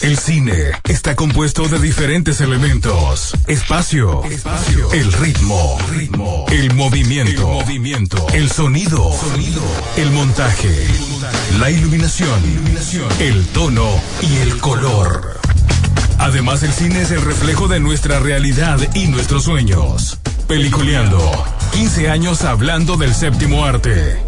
El cine está compuesto de diferentes elementos. Espacio, espacio, el ritmo, ritmo, el movimiento, el movimiento, el sonido, sonido, el montaje, la iluminación, iluminación, el tono y el color. Además, el cine es el reflejo de nuestra realidad y nuestros sueños. Peliculeando. 15 años hablando del séptimo arte.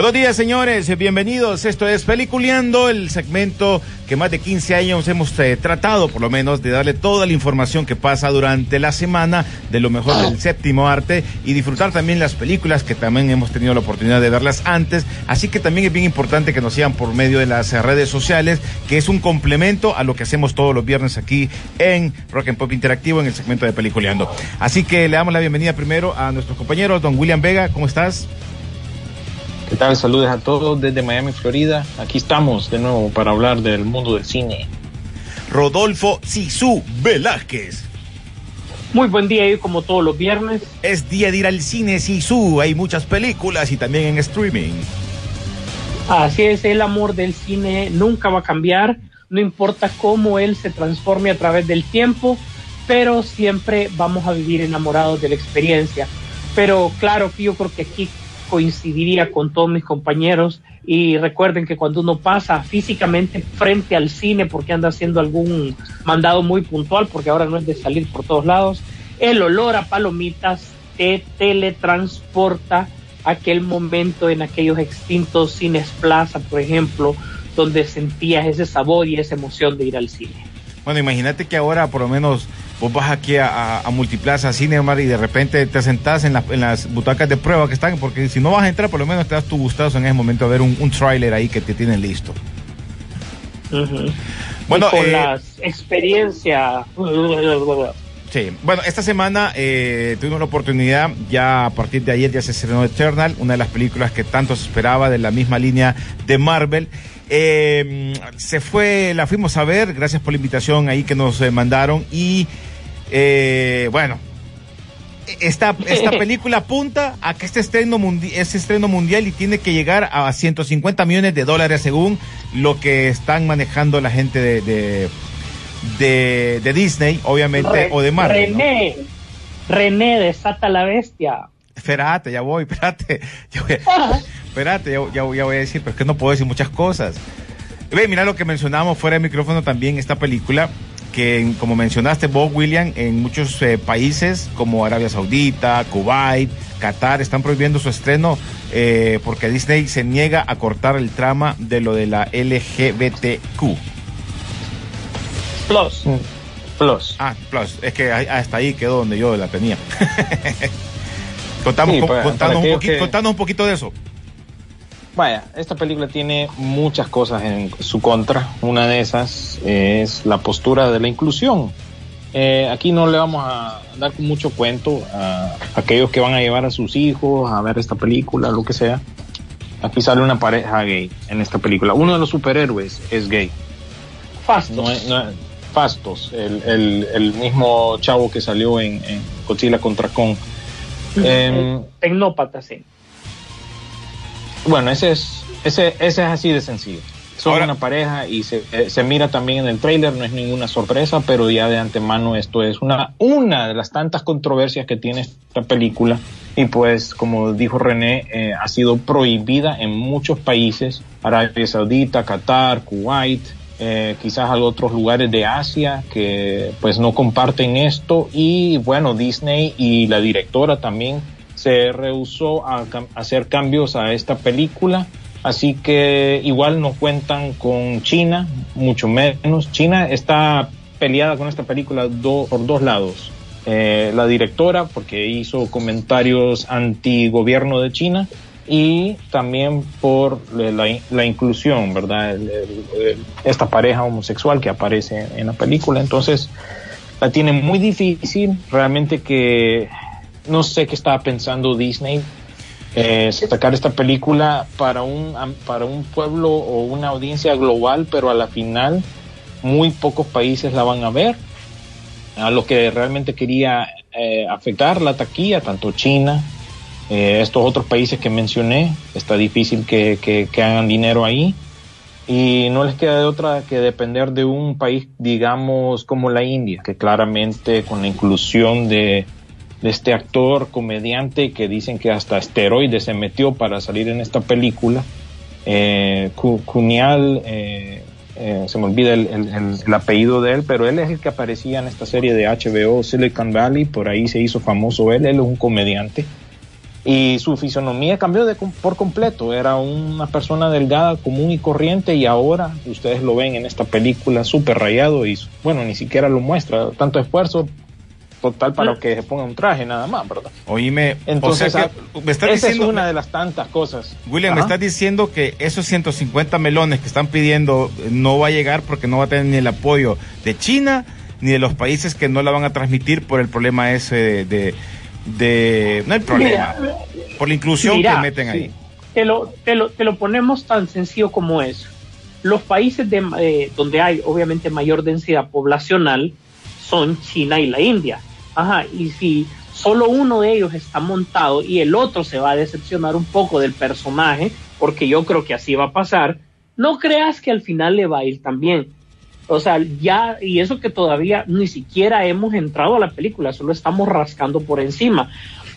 Buenos días, señores. Bienvenidos. Esto es Peliculeando, el segmento que más de 15 años hemos eh, tratado, por lo menos, de darle toda la información que pasa durante la semana de lo mejor del séptimo arte y disfrutar también las películas que también hemos tenido la oportunidad de verlas antes. Así que también es bien importante que nos sigan por medio de las eh, redes sociales, que es un complemento a lo que hacemos todos los viernes aquí en Rock and Pop Interactivo en el segmento de Peliculeando. Así que le damos la bienvenida primero a nuestros compañeros. Don William Vega, ¿cómo estás? ¿Qué tal? Saludos a todos desde Miami, Florida. Aquí estamos de nuevo para hablar del mundo del cine. Rodolfo Sisu Velázquez. Muy buen día y como todos los viernes. Es día de ir al cine Sisu. Hay muchas películas y también en streaming. Así es, el amor del cine nunca va a cambiar, no importa cómo él se transforme a través del tiempo, pero siempre vamos a vivir enamorados de la experiencia. Pero claro que yo creo que aquí coincidiría con todos mis compañeros y recuerden que cuando uno pasa físicamente frente al cine porque anda haciendo algún mandado muy puntual, porque ahora no es de salir por todos lados, el olor a palomitas te teletransporta aquel momento en aquellos extintos cines plaza, por ejemplo, donde sentías ese sabor y esa emoción de ir al cine. Bueno, imagínate que ahora por lo menos vos vas aquí a, a, a Multiplaza Cinemar y de repente te sentás en, la- en las butacas de prueba que están, porque si no vas a entrar, por lo menos te das tu gustazo en ese momento a ver un, un tráiler ahí que te tienen listo. Bueno, y con eh, las experiencias Sí, bueno, esta semana eh, tuvimos la oportunidad, ya a partir de ayer ya se estrenó Eternal, una de las películas que tanto se esperaba de la misma línea de Marvel. Eh, se fue, la fuimos a ver, gracias por la invitación ahí que nos eh, mandaron y eh, bueno, esta, esta película apunta a que este estreno, mundi- es estreno mundial y tiene que llegar a 150 millones de dólares según lo que están manejando la gente de, de, de- de Disney, obviamente, Re- o de Marvel. ¿no? René, René, desata la bestia. Espérate, ya voy, espérate. Ya voy, espérate, ya, ya voy- ya voy a decir, pero es que no puedo decir muchas cosas. Ve, mira lo que mencionábamos fuera de micrófono también, esta película, que como mencionaste, Bob William, en muchos eh, países como Arabia Saudita, Kuwait, Qatar, están prohibiendo su estreno eh, porque Disney se niega a cortar el trama de lo de la LGBTQ. Plus. Plus. Ah, plus, es que hasta ahí quedó donde yo la tenía. Contamos, Sí, contanos, un poquito, que- contanos un poquito de eso. Vaya, esta película tiene muchas cosas en su contra. Una de esas es la postura de la inclusión. Eh, aquí no le vamos a dar mucho cuento a aquellos que van a llevar a sus hijos a ver esta película, lo que sea. Aquí sale una pareja gay en esta película. Uno de los superhéroes es gay. Fastos. No es- no es- Fastos, el, el- el mismo chavo que salió en, en Godzilla contra Kong. Em, Tecnópata, sí. Bueno, ese es, ese, ese es así de sencillo. Son Ahora- una pareja y se, eh, se mira también en el trailer, no es ninguna sorpresa, pero ya de antemano esto es una, una de las tantas controversias que tiene esta película y pues como dijo René, eh, ha sido prohibida en muchos países, Arabia Saudita, Qatar, Kuwait, eh, quizás a otros lugares de Asia que pues no comparten esto y bueno, Disney y la directora también se rehusó a hacer cambios a esta película. Así que igual no cuentan con China, mucho menos. China está peleada con esta película por dos lados. Eh, la directora, porque hizo comentarios anti-gobierno de China, y también por la, la- la inclusión, ¿verdad? Esta pareja homosexual que aparece en la película. Entonces, la tiene muy difícil. Realmente que no sé qué estaba pensando Disney eh, sacar esta película para un para un pueblo o una audiencia global, pero a la final muy pocos países la van a ver. A lo que realmente quería eh, afectar la taquilla, tanto China, eh, estos otros países que mencioné, está difícil que, que, que hagan dinero ahí y no les queda de otra que depender de un país, digamos, como la India, que claramente con la inclusión de, de este actor, comediante, que dicen que hasta esteroides se metió para salir en esta película, eh, Kunial, eh, eh, se me olvida el, el- el- el apellido de él, pero él es el que aparecía en esta serie de HBO Silicon Valley, por ahí se hizo famoso él, él es un comediante y su fisonomía cambió por completo. Era una persona delgada, común y corriente, y ahora ustedes lo ven en esta película súper rayado y bueno, ni siquiera lo muestra. Tanto esfuerzo total para que se ponga un traje nada más, ¿verdad? Oíme, Entonces, o sea ah, que me estás esa diciendo, es una de las tantas cosas. William, me estás diciendo que esos 150 melones que están pidiendo no va a llegar porque no va a tener ni el apoyo de China ni de los países que no la van a transmitir por el problema ese de, de, de- no hay problema, Mira, por la inclusión mira, que meten ahí. te lo, te lo, te lo ponemos tan sencillo como eso. Los países de, eh, donde hay obviamente mayor densidad poblacional son China y la India. Ajá, y si solo uno de ellos está montado y el otro se va a decepcionar un poco del personaje, porque yo creo que así va a pasar, no creas que al final le va a ir tan bien. O sea, ya, y eso que todavía ni siquiera hemos entrado a la película, solo estamos rascando por encima.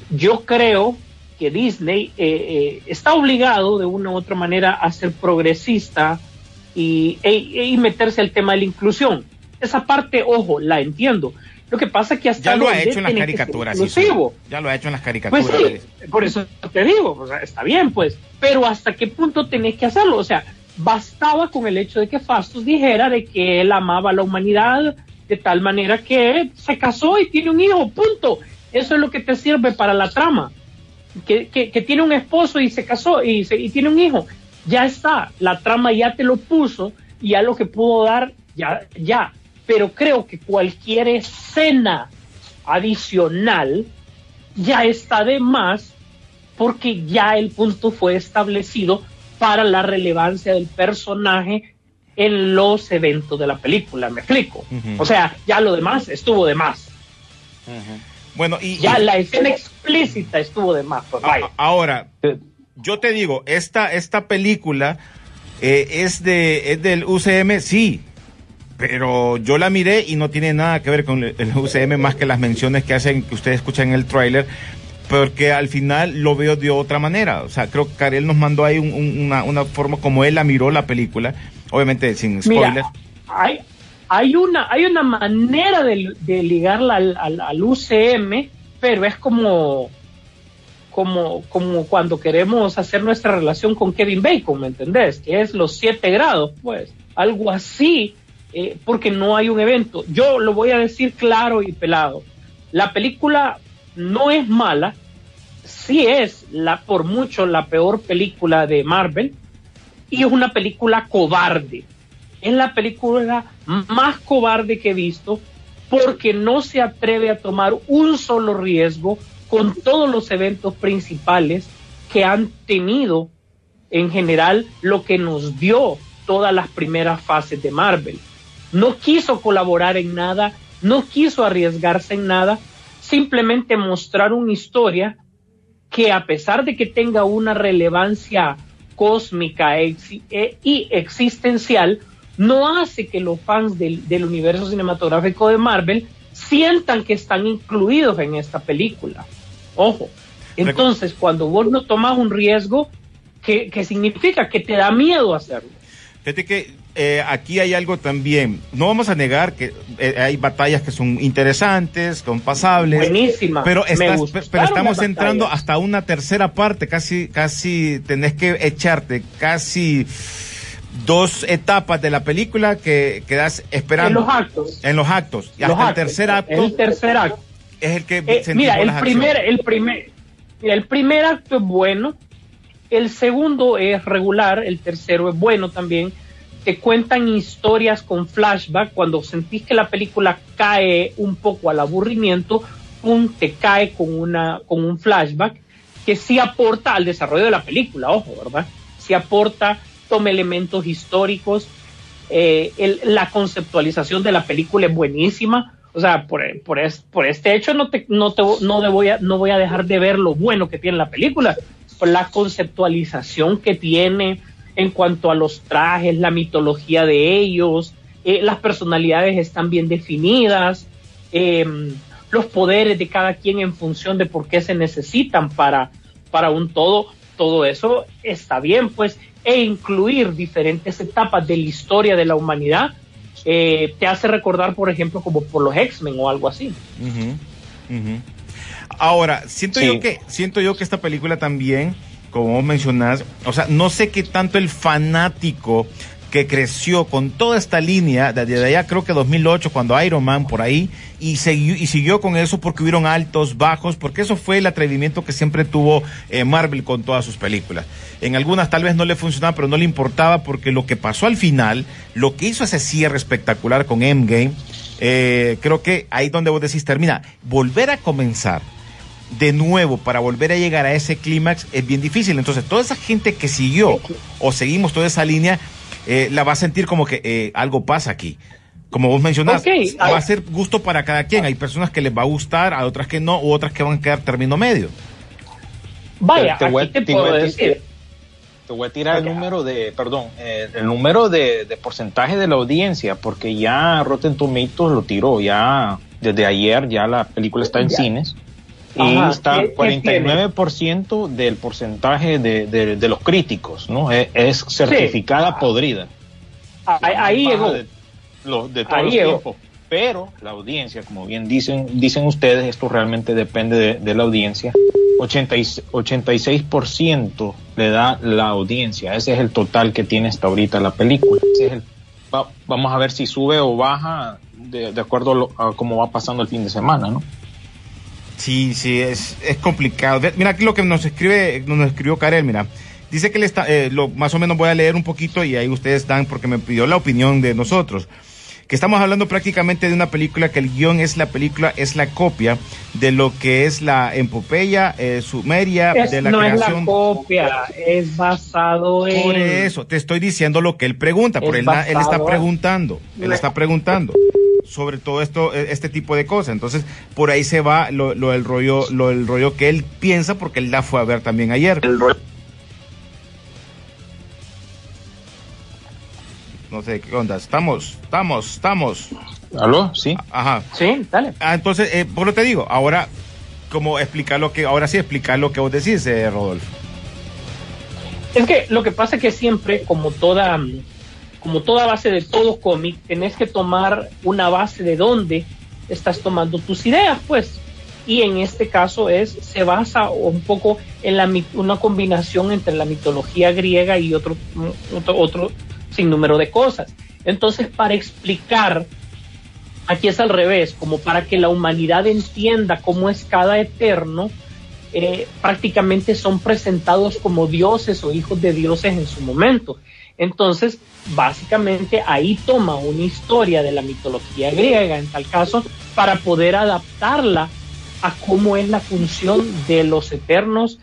Yo creo que Disney eh, eh, está obligado de una u otra manera a ser progresista y, e- y meterse al tema de la inclusión. Esa parte, ojo, la entiendo. Lo que pasa es que hasta Ya lo ha hecho en las caricaturas. sí. Ya lo ha hecho en las caricaturas. Pues sí, por eso te digo, o sea, está bien, pues, pero ¿hasta qué punto tenés que hacerlo? O sea, bastaba con el hecho de que Fastos dijera de que él amaba a la humanidad de tal manera que se casó y tiene un hijo, punto. Eso es lo que te sirve para la trama. Que, que, que tiene un esposo y se casó y, se- y tiene un hijo. Ya está, la trama ya te lo puso y ya lo que pudo dar, ya, ya. Pero creo que cualquier escena adicional ya está de más porque ya el punto fue establecido para la relevancia del personaje en los eventos de la película, me explico. O sea, ya lo demás estuvo de más. Bueno, y, Ya y- la escena explícita estuvo de más. pues, vaya. ahora, yo te digo, esta, esta película eh, es, de, es del UCM, sí, pero yo la miré y no tiene nada que ver con el UCM más que las menciones que hacen, que ustedes escuchan en el tráiler, porque al final lo veo de otra manera. O sea, creo que Karel nos mandó ahí un- un- una, una forma como él la miró la película, obviamente sin spoilers. Hay, hay, una, hay una manera de, de ligarla al, al, al UCM, pero es como, como, como cuando queremos hacer nuestra relación con Kevin Bacon, ¿me entendés? Que es los siete grados, pues, algo así, eh, porque no hay un evento. Yo lo voy a decir claro y pelado. La película no es mala, sí es la, por mucho la peor película de Marvel, y es una película cobarde. Es la película más cobarde que he visto porque no se atreve a tomar un solo riesgo con todos los eventos principales que han tenido en general lo que nos dio todas las primeras fases de Marvel. No quiso colaborar en nada, no quiso arriesgarse en nada, simplemente mostrar una historia que a pesar de que tenga una relevancia cósmica e- y existencial no hace que los fans del, del universo cinematográfico de Marvel sientan que están incluidos en esta película. Ojo. Entonces, cuando vos no tomas un riesgo, ¿qué, qué significa? Que te da miedo hacerlo. Fíjate que eh, aquí hay algo también. No vamos a negar que eh, hay batallas que son interesantes, son pasables. Buenísima. Pero, estás- pero estamos entrando hasta una tercera parte. Casi, casi tenés que echarte casi dos etapas de la película que quedas esperando. En los actos. En los actos. Y Los hasta el actos. tercer acto El tercer acto. es el que Eh, mira, el primer, acciones. el primer, el primer acto es bueno, el segundo es regular, el tercero es bueno también. Te cuentan historias con flashback cuando sentís que la película cae un poco al aburrimiento, pum, te cae con una, con un flashback que sí aporta al desarrollo de la película, ojo, ¿verdad? Sí aporta, toma elementos históricos, eh, el- la conceptualización de la película es buenísima. O sea, por, por, es- por este hecho no, te, no, te, no, te voy a, no voy a dejar de ver lo bueno que tiene la película. Por la conceptualización que tiene en cuanto a los trajes, la mitología de ellos, eh, las personalidades están bien definidas, eh, los poderes de cada quien en función de por qué se necesitan para, para un todo, todo eso está bien, pues, e incluir diferentes etapas de la historia de la humanidad eh, te hace recordar, por ejemplo, como por los X-Men o algo así. Ahora, siento Sí. yo que siento yo que esta película también, como vos mencionás, o sea, no sé qué tanto el fanático que creció con toda esta línea, desde allá creo que 2008, cuando Iron Man por ahí, y siguió, y siguió con eso porque hubieron altos, bajos, porque eso fue el atrevimiento que siempre tuvo eh, Marvel con todas sus películas. En algunas tal vez no le funcionaba, pero no le importaba porque lo que pasó al final, lo que hizo ese cierre espectacular con Endgame, eh, creo que ahí donde vos decís, termina, volver a comenzar de nuevo para volver a llegar a ese clímax es bien difícil. Entonces, toda esa gente que siguió o seguimos toda esa línea, eh, la va a sentir como que eh, algo pasa aquí. Como vos mencionás, Ok, va ah. a ser gusto para cada quien. Hay personas que les va a gustar, a otras que no, u otras que van a quedar término medio. Vaya, Te- te voy a- aquí te te voy a puedo decir- decir. Te voy a tirar el número de, perdón, eh, el número de, de porcentaje de la audiencia, porque ya Rotten Tomatoes lo tiró, ya desde ayer ya la película está en Ya. cines. Y ¿qué- está qué 49% del porcentaje de, de- de los críticos, ¿no? Es, es certificada podrida. Ahí, ahí llegó. De, lo- de todos Ahí los llegó. tiempos. Pero la audiencia, como bien dicen, dicen ustedes, esto realmente depende de, la audiencia. 80 y- 86% le da la audiencia. Ese es el total que tiene hasta ahorita la película. Ese es el- va- vamos a ver si sube o baja de, de acuerdo a, lo- a cómo va pasando el fin de semana, ¿no? Sí, sí, es, es complicado. Mira aquí lo que nos escribe, nos escribió Karel, mira. Dice que le está, eh, lo, más o menos voy a leer un poquito y ahí ustedes dan, porque me pidió la opinión de nosotros. Que estamos hablando prácticamente de una película que el guion es la película, es la copia de lo que es la epopeya eh, sumeria Es- de la no es la creación. copia, es basado en. Por eso, te estoy diciendo lo que él pregunta, por él, él está preguntando, él está preguntando sobre todo esto, eh, este tipo de cosas. Entonces, por ahí se va lo, lo del rollo, lo del rollo que él piensa, porque él la fue a ver también ayer. No sé qué onda. Estamos, estamos, estamos. ¿Aló? Sí. Ajá. Sí, dale. Ah, entonces, eh, por lo te digo, ahora, como explicar lo que, ahora sí explicar lo que vos decís, eh, Rodolfo. Es que lo que pasa es que siempre, como toda, como toda base de todo cómic, tenés que tomar una base de dónde estás tomando tus ideas, pues. Y en este caso es, se basa un poco en una combinación entre la mitología griega y otro, otro, otro sinnúmero de cosas. Entonces, para explicar, aquí es al revés, como para que la humanidad entienda cómo es cada eterno, eh, prácticamente son presentados como dioses o hijos de dioses en su momento. Entonces, básicamente ahí toma una historia de la mitología griega, en tal caso, para poder adaptarla a cómo es la función de los eternos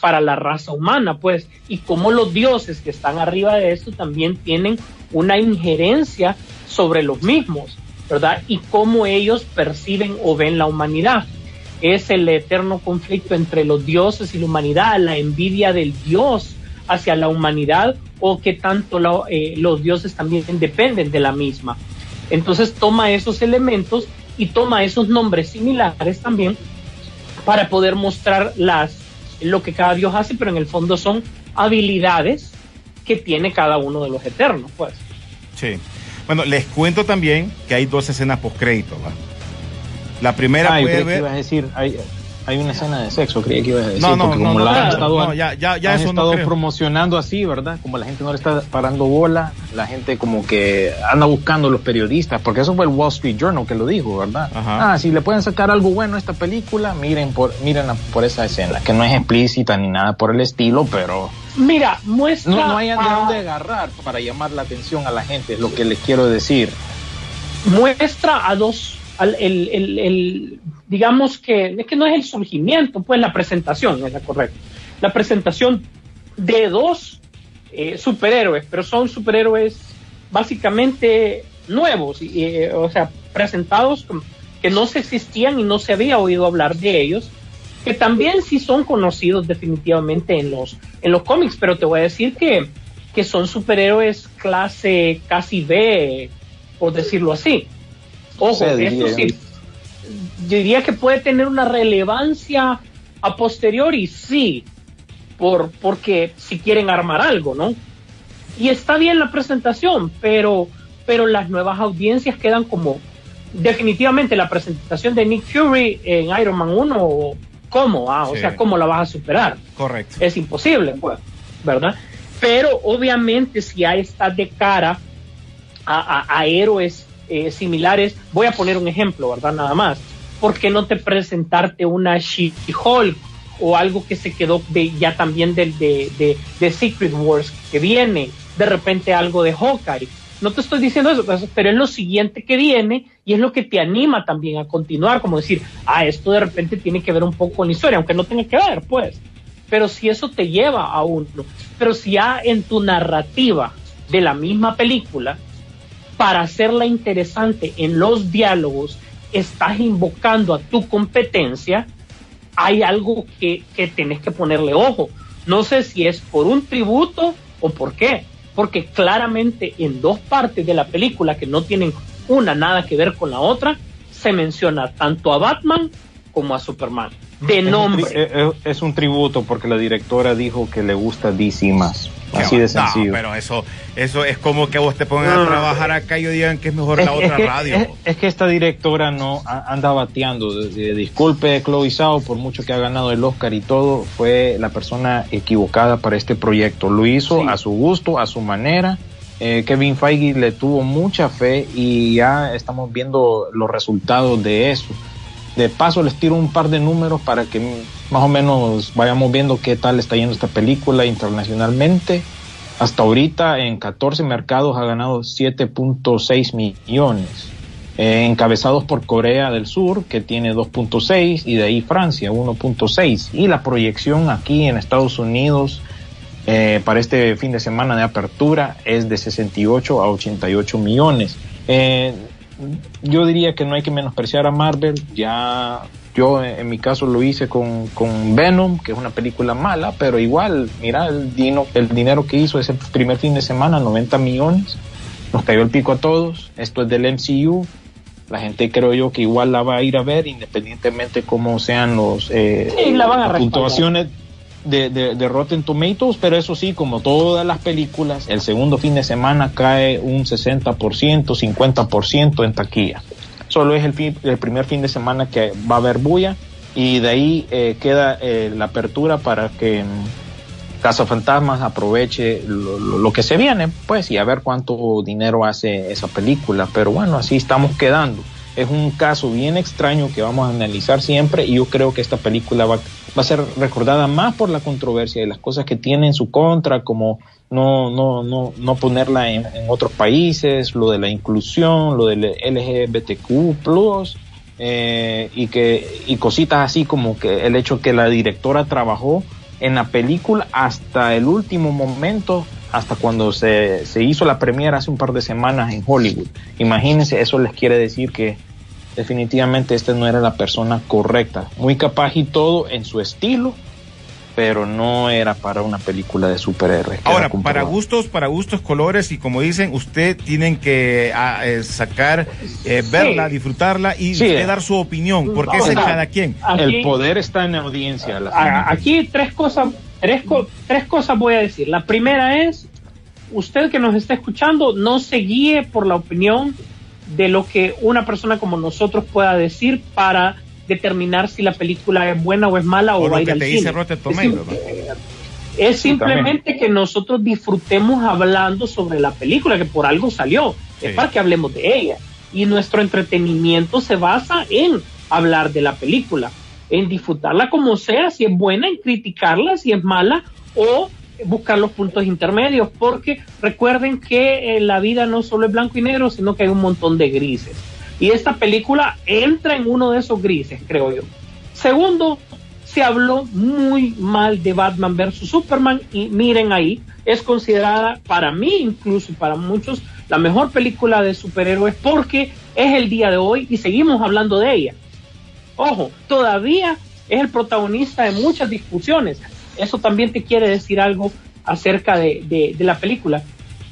para la raza humana, pues, y cómo los dioses que están arriba de esto también tienen una injerencia sobre los mismos, ¿verdad? Y cómo ellos perciben o ven la humanidad es el eterno conflicto entre los dioses y la humanidad, la envidia del dios hacia la humanidad o qué tanto lo- eh, los dioses también dependen de la misma. Entonces toma esos elementos y toma esos nombres similares también para poder mostrar las lo que cada dios hace, pero en el fondo son habilidades que tiene cada uno de los eternos, pues. Sí. Bueno, les cuento también que hay dos escenas post crédito. La primera Ah, yo puede ver. a decir, hay, hay una escena de sexo, creía que ibas a decir. No, no, porque no, como no, la han estado, no, ya- ya- ya han eso no estado creo. promocionando así, ¿verdad? Como la gente no le está parando bola, la gente como que anda buscando los periodistas, porque eso fue el Wall Street Journal que lo dijo, ¿verdad? Ajá. Ah, si le pueden sacar algo bueno a esta película, miren por, miren por esa escena, que no es explícita ni nada por el estilo, pero Mira, muestra. no, no hay de a- dónde agarrar para llamar la atención a la gente, es lo que les quiero decir. muestra a dos, al- el, el- el- digamos que, es que no es el surgimiento, pues la presentación es la correcta. La presentación de dos eh, superhéroes, pero son superhéroes básicamente nuevos, y, eh, o sea, presentados como que no se existían y no se había oído hablar de ellos, que también sí son conocidos definitivamente en los, en los cómics, pero te voy a decir que, que son superhéroes clase casi B, por decirlo así. Ojo, esto sí, yo diría que puede tener una relevancia a posteriori, sí, por, porque si quieren armar algo, ¿no? Y está bien la presentación, pero, pero las nuevas audiencias quedan como definitivamente la presentación de Nick Fury en Iron Man 1, ¿cómo? Ah, o Sí. sea, ¿cómo la vas a superar? Correcto. es imposible, pues, ¿verdad? Pero obviamente si ya está de cara a, a- a héroes eh, similares, voy a poner un ejemplo, ¿verdad? Nada más. ¿Por qué no te presentarte una She-Hulk o algo que se quedó de, ya también del de, de, Secret Wars que viene? De repente algo de Hawkeye. No te estoy diciendo eso, pero es lo siguiente que viene y es lo que te anima también a continuar, como decir, ah, esto de repente tiene que ver un poco con la historia, aunque no tenga que ver, pues pero si eso te lleva a uno, pero si ya en tu narrativa de la misma película, para hacerla interesante en los diálogos, estás invocando a tu competencia, hay algo que, que tenés que ponerle ojo. No sé si es por un tributo o por qué, porque claramente en dos partes de la película que no tienen una nada que ver con la otra, se menciona tanto a Batman como a Superman. De Es un, nombre. es un tributo porque la directora dijo que le gusta DC más. Así de No, sencillo. pero eso, eso es como que vos te pongan a No. trabajar acá y digan que es mejor Es- la es otra que- radio. Es, es que esta directora no a- anda bateando. Disculpe, Chloe Zhao, por mucho que ha ganado el Oscar y todo, fue la persona equivocada para este proyecto. Lo hizo Sí. a su gusto, a su manera. Eh, Kevin Feige le tuvo mucha fe y ya estamos viendo los resultados de eso. De paso les tiro un par de números para que más o menos vayamos viendo qué tal está yendo esta película internacionalmente. Hasta ahorita en 14 mercados ha ganado 7.6 millones, eh, encabezados por Corea del Sur, que tiene 2.6, y de ahí Francia, 1.6. Y la proyección aquí en Estados Unidos eh, para este fin de semana de apertura es de 68 a 88 millones. Eh, yo diría que no hay que menospreciar a Marvel, ya yo eh, en mi caso lo hice con, con Venom, que es una película mala, pero igual, mira el, dino, el dinero que hizo ese primer fin de semana, 90 millones, nos cayó el pico a todos, esto es del MCU, la gente creo yo que igual la va a ir a ver independientemente cómo sean los eh, Sí, la van a las puntuaciones de, de, Rotten Tomatoes, pero eso sí, como todas las películas, el segundo fin de semana cae un 60%, 50% en taquilla. Solo es el, fi- el primer fin de semana que va a haber bulla y de ahí eh, queda eh, la apertura para que mm, Cazafantasmas aproveche lo, lo- lo que se viene, pues, y a ver cuánto dinero hace esa película. Pero bueno, así estamos quedando. Es un caso bien extraño que vamos a analizar siempre y yo creo que esta película va, va a ser recordada más por la controversia y las cosas que tiene en su contra, como no, no, no, no ponerla en, otros países, lo de la inclusión, lo del LGBTQ+, eh, y que y cositas así como que el hecho que la directora trabajó en la película hasta el último momento, hasta cuando se, se hizo la premiere hace un par de semanas en Hollywood. Imagínense, eso les quiere decir que definitivamente esta no era la persona correcta. Muy capaz y todo en su estilo, pero no era para una película de superhéroes. Ahora, para gustos, para gustos, colores y como dicen, usted tienen que ah, eh, sacar, eh, verla, disfrutarla y Sí. usted dar su opinión, porque Vamos es cada quien. Aquí- El poder está en la audiencia. la a- aquí tres cosas, tres, co- tres cosas voy a decir. La primera es, usted que nos está escuchando, no se guíe por la opinión de lo que una persona como nosotros pueda decir para determinar si la película es buena o es mala o, O va a ir que al te cine. dice Es. Es simplemente que nosotros disfrutemos hablando sobre la película, que por algo salió. Sí. Es para que hablemos de ella. Y nuestro entretenimiento se basa en hablar de la película, en disfrutarla como sea, si es buena, en criticarla, si es mala, o buscar los puntos intermedios, porque recuerden que eh, la vida no solo es blanco y negro, sino que hay un montón de grises. Y esta película entra en uno de esos grises, creo yo. Segundo, se habló muy mal de Batman versus Superman y miren ahí, es considerada para mí, incluso para muchos, la mejor película de superhéroes porque es el día de hoy y seguimos hablando de ella. Ojo, todavía es el protagonista de muchas discusiones. Eso también te quiere decir algo acerca de, de- de la película.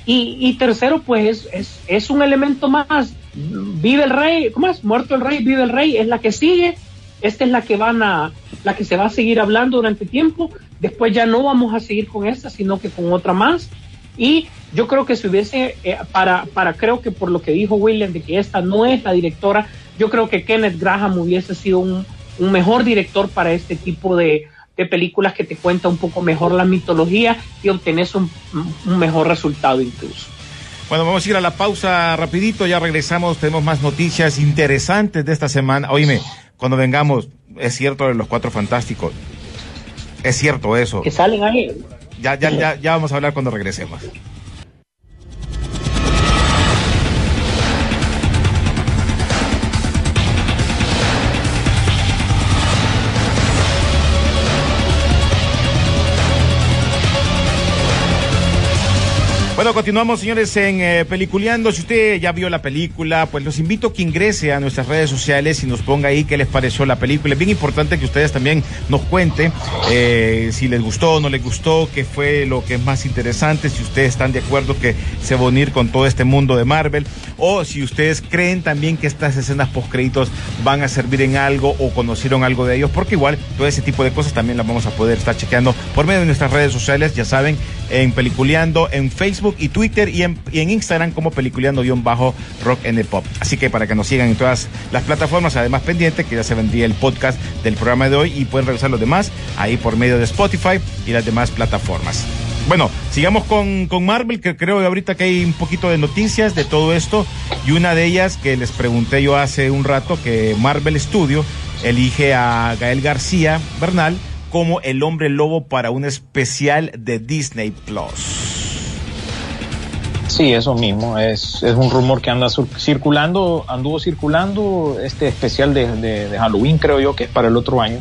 Y, tercero, pues es, es, es un elemento más. Vive el rey, ¿cómo es? Muerto el rey, vive el rey, es la que sigue. Esta es la que van a, la que se va a seguir hablando durante tiempo. Después ya no vamos a seguir con esta, sino que con otra más. Y yo creo que si hubiese, eh, para, para, creo que por lo que dijo William, de que esta no es la directora, yo creo que Kenneth Graham hubiese sido un, un mejor director para este tipo de, de películas que te cuenta un poco mejor la mitología y obtenés un, un mejor resultado incluso. Bueno, vamos a ir a la pausa rapidito, ya regresamos, tenemos más noticias interesantes de esta semana. Oíme, cuando vengamos, es cierto de los cuatro fantásticos. Es cierto eso. Que salen ahí. Ya, ya, ya, ya vamos a hablar cuando regresemos. Continuamos, señores, en eh, Peliculeando. Si usted ya vio la película, pues los invito a que ingrese a nuestras redes sociales y nos ponga ahí qué les pareció la película. Es bien importante que ustedes también nos cuenten eh, si les gustó o no les gustó, qué fue lo que es más interesante, si ustedes están de acuerdo que se va a unir con todo este mundo de Marvel, o si ustedes creen también que estas escenas postcréditos van a servir en algo o conocieron algo de ellos, porque igual todo ese tipo de cosas también las vamos a poder estar chequeando por medio de nuestras redes sociales, ya saben, en Peliculeando, en Facebook y Twitter y en, y en Instagram como Peliculeando-Rock and Pop. Así que para que nos sigan en todas las plataformas, además pendiente que ya se vendría el podcast del programa de hoy y pueden revisar los demás ahí por medio de Spotify y las demás plataformas. Bueno, sigamos con, con Marvel, que creo que ahorita que hay un poquito de noticias de todo esto y una de ellas que les pregunté yo hace un rato que Marvel Studio elige a Gael García Bernal como el hombre lobo para un especial de Disney Plus. Sí, eso mismo. Es, es un rumor que anda circulando, anduvo circulando este especial de, de- de Halloween, creo yo, que es para el otro año,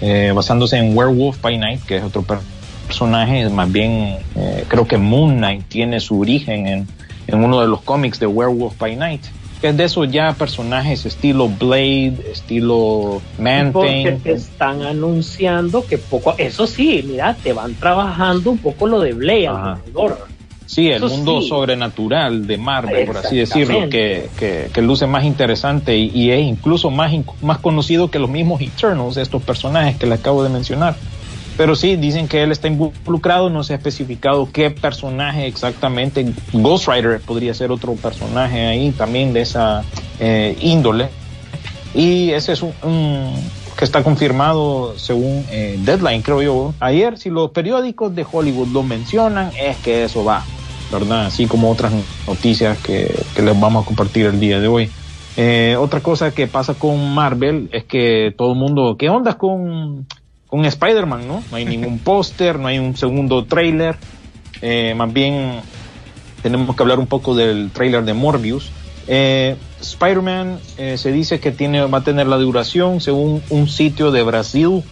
eh, basándose en Werewolf by Night, que es otro per- personaje. Más bien, eh, creo que Moon Knight tiene su origen en, en uno de los cómics de Werewolf by Night. Que es de esos ya personajes estilo Blade, estilo Man Porque te están anunciando que poco, eso sí, mira, te van trabajando un poco lo de Blade Ajá. alrededor. Sí, el Eso mundo sí. sobrenatural de Marvel, por así decirlo, que, que, que luce más interesante y, y es incluso más, más conocido que los mismos Eternals, estos personajes que le acabo de mencionar. Pero sí, dicen que él está involucrado, no se ha especificado qué personaje exactamente. Ghost Rider podría ser otro personaje ahí también de esa eh, índole. Y ese es un, que está confirmado según eh, Deadline, creo yo. Ayer, si los periódicos de Hollywood lo mencionan, es que eso va, ¿verdad? Así como otras noticias que, que les vamos a compartir el día de hoy. Eh, otra cosa que pasa con Marvel es que todo el mundo, ¿qué onda con, con Spider-Man, no? No hay ningún póster, no hay un segundo trailer. Eh, más bien tenemos que hablar un poco del trailer de Morbius. Eh, Spider-Man eh, se dice que tiene, va a tener la duración según un sitio de Brasil.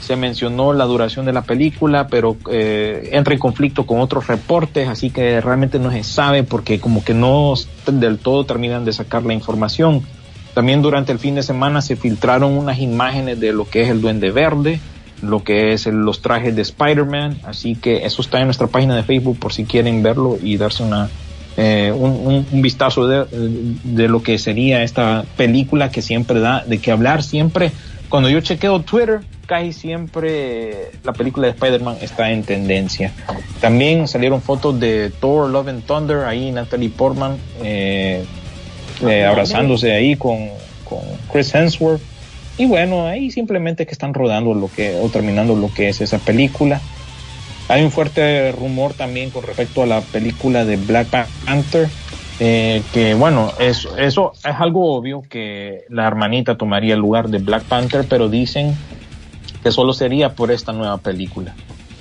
Se mencionó la duración de la película, pero eh, entra en conflicto con otros reportes, así que realmente no se sabe porque como que no del todo terminan de sacar la información. También durante el fin de semana se filtraron unas imágenes de lo que es el Duende Verde, lo que es los trajes de Spider-Man. Así que eso está en nuestra página de Facebook por si quieren verlo y darse una, eh, un, vistazo de, de lo que sería esta película que siempre da de qué hablar. Siempre, cuando yo chequeo Twitter, casi siempre la película de Spider-Man está en tendencia. También salieron fotos de Thor, Love and Thunder, ahí Natalie Portman eh, eh, abrazándose ahí con, con Chris Hemsworth. Y bueno, ahí simplemente que están rodando lo que, o terminando lo que es esa película. Hay un fuerte rumor también con respecto a la película de Black Panther, eh, que bueno, eso, eso es algo obvio que la hermanita tomaría el lugar de Black Panther, pero dicen que solo sería por esta nueva película.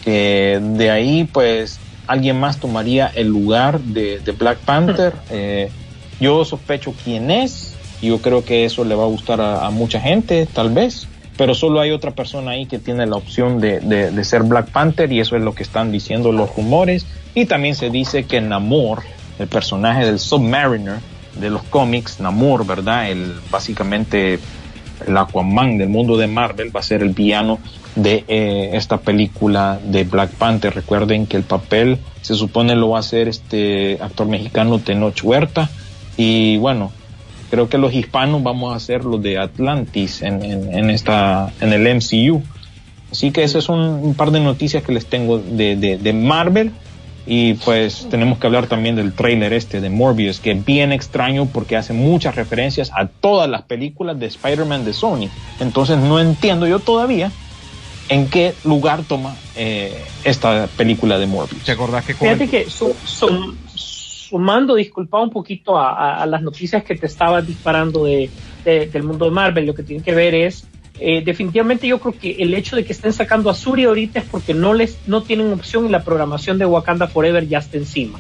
Que de ahí pues alguien más tomaría el lugar de, de Black Panther. Eh, yo sospecho quién es, yo creo que eso le va a gustar a, mucha gente, tal vez, pero solo hay otra persona ahí que tiene la opción de, de- de ser Black Panther y eso es lo que están diciendo los rumores. Y también se dice que Namor, el personaje del Submariner de los cómics, Namor, ¿verdad? El, básicamente el Aquaman del mundo de Marvel va a ser el villano de eh, esta película de Black Panther. Recuerden que el papel se supone lo va a hacer este actor mexicano Tenoch Huerta y bueno, creo que los hispanos vamos a hacer los de Atlantis en, en, en esta en el MCU. Así que ese es un, un par de noticias que les tengo de, de, de Marvel. Y pues tenemos que hablar también del trailer este de Morbius, que es bien extraño porque hace muchas referencias a todas las películas de Spider-Man de Sony. Entonces no entiendo yo todavía en qué lugar toma eh, esta película de Morbius. ¿Te acordás que con Fíjate el- que su- sum- sumando, disculpa un poquito a, las noticias que te estaba disparando de, de- del mundo de Marvel, lo que tiene que ver es, eh, definitivamente yo creo que el hecho de que estén sacando a Suri ahorita es porque no les no tienen opción y la programación de Wakanda Forever ya está encima,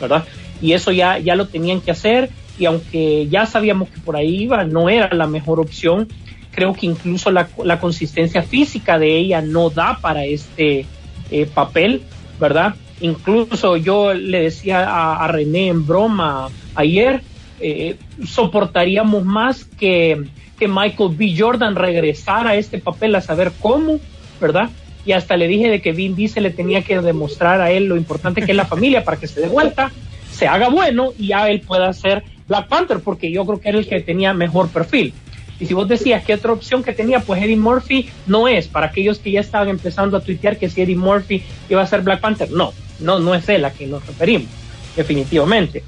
¿verdad? Y eso ya, ya lo tenían que hacer y aunque ya sabíamos que por ahí iba, no era la mejor opción. Creo que incluso la, la consistencia física de ella no da para este eh, papel, ¿verdad? Incluso yo le decía a, René en broma ayer, eh, soportaríamos más que, que Michael B. Jordan regresara a este papel a saber cómo, ¿verdad? Y hasta le dije de que Vin Diesel le tenía que demostrar a él lo importante que es la familia para que se dé vuelta, se haga bueno y ya él pueda ser Black Panther, porque yo creo que era el que tenía mejor perfil. Y si vos decías que otra opción que tenía, pues Eddie Murphy no es. Para aquellos que ya estaban empezando a tuitear que si Eddie Murphy iba a ser Black Panther, no, no, no es él a quien nos referimos, definitivamente.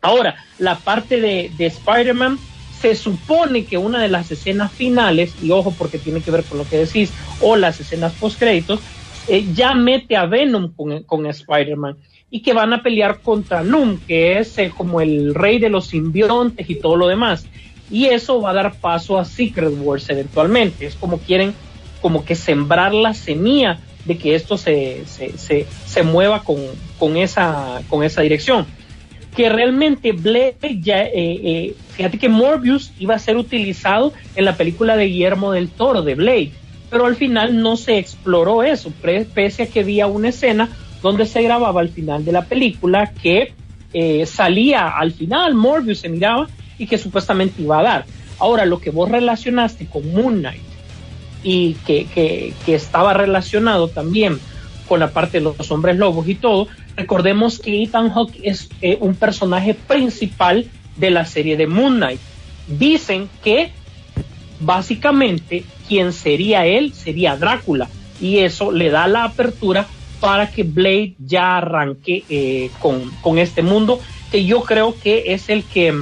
Ahora, la parte de, de Spider-Man, se supone que una de las escenas finales, y ojo porque tiene que ver con lo que decís, o las escenas post-créditos, eh, ya mete a Venom con, con Spider-Man y que van a pelear contra Noom, que es eh, como el rey de los simbiontes y todo lo demás. Y eso va a dar paso a Secret Wars eventualmente. Es como quieren, como que sembrar la semilla de que esto se, se, se, se mueva con, con, esa, con esa dirección. Que realmente Blade ya, eh, eh, fíjate que Morbius iba a ser utilizado en la película de Guillermo del Toro, de Blade, pero al final no se exploró eso, pese a que había una escena donde se grababa al final de la película que eh, salía al final, Morbius se miraba y que supuestamente iba a dar. Ahora, lo que vos relacionaste con Moon Knight y que, que, estaba relacionado también con la parte de los hombres lobos y todo, recordemos que Ethan Hawke es eh, un personaje principal de la serie de Moon Knight. Dicen que básicamente quien sería él sería Drácula y eso le da la apertura para que Blade ya arranque eh, con, con este mundo que yo creo que es el que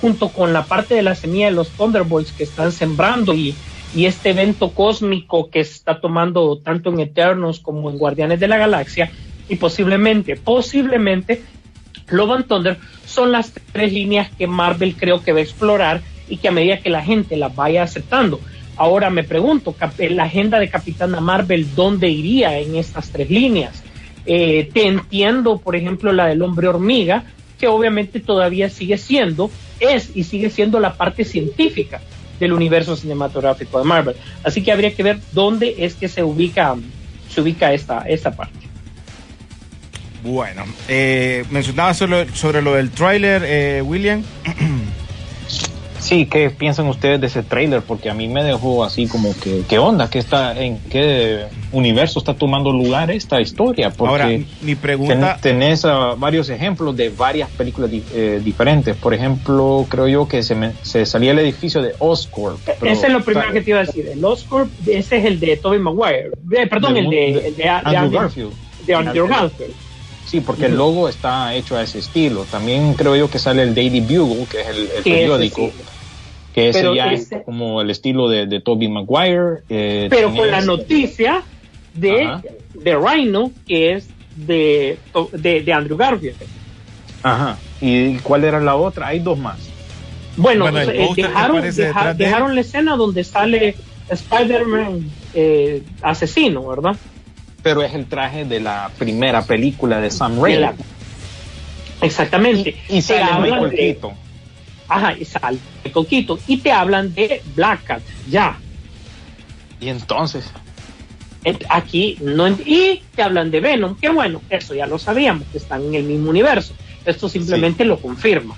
junto con la parte de la semilla de los Thunderbolts que están sembrando y, y este evento cósmico que está tomando tanto en Eternos como en Guardianes de la Galaxia y posiblemente, posiblemente Love Thunder son las tres líneas que Marvel creo que va a explorar y que a medida que la gente las vaya aceptando. Ahora me pregunto, la agenda de Capitana Marvel, ¿dónde iría en estas tres líneas? Eh, te entiendo, por ejemplo, la del hombre hormiga, que obviamente todavía sigue siendo, es y sigue siendo la parte científica del universo cinematográfico de Marvel. Así que habría que ver dónde es que se ubica, se ubica esta, esta parte. Bueno, eh, mencionaba sobre, sobre lo del tráiler, eh, William. Sí, ¿qué piensan ustedes de ese trailer? Porque a mí me dejó así como que, ¿qué onda? ¿Qué está, ¿En qué universo está tomando lugar esta historia? Porque Ahora, mi pregunta... ten- tenés ah, varios ejemplos de varias películas di- eh, diferentes. Por ejemplo, creo yo que se, me- se salía el edificio de Oscorp. pero- Ese es lo primero que te iba a decir. El Oscorp, ese es el de Tobey Maguire. Eh, perdón, De- el de, de el de, de Andrew Andrew- Garfield. de Andrew Garfield. Sí, porque el logo está hecho a ese estilo. También creo yo que sale el Daily Bugle, que es el, el Sí, periódico. sí. Que ese Pero ya ese- es como el estilo de, de Tobey Maguire. eh, Pero con la noticia de, Ajá. de Rhino, que es de, de, de Andrew Garfield. Ajá. ¿Y cuál era la otra? Hay dos más. Bueno, eh, dejaron, deja- dejaron la escena donde sale Spider-Man eh, asesino, ¿verdad? Pero es el traje de la primera película de Sam Raimi. Exactamente. Y, sale Michael de- Keaton. Ajá, y sale Keaton. Y te hablan de Black Cat, ya. Y entonces, Aquí no y te hablan de Venom, que bueno, eso ya lo sabíamos, que están en el mismo universo. Esto simplemente lo confirma,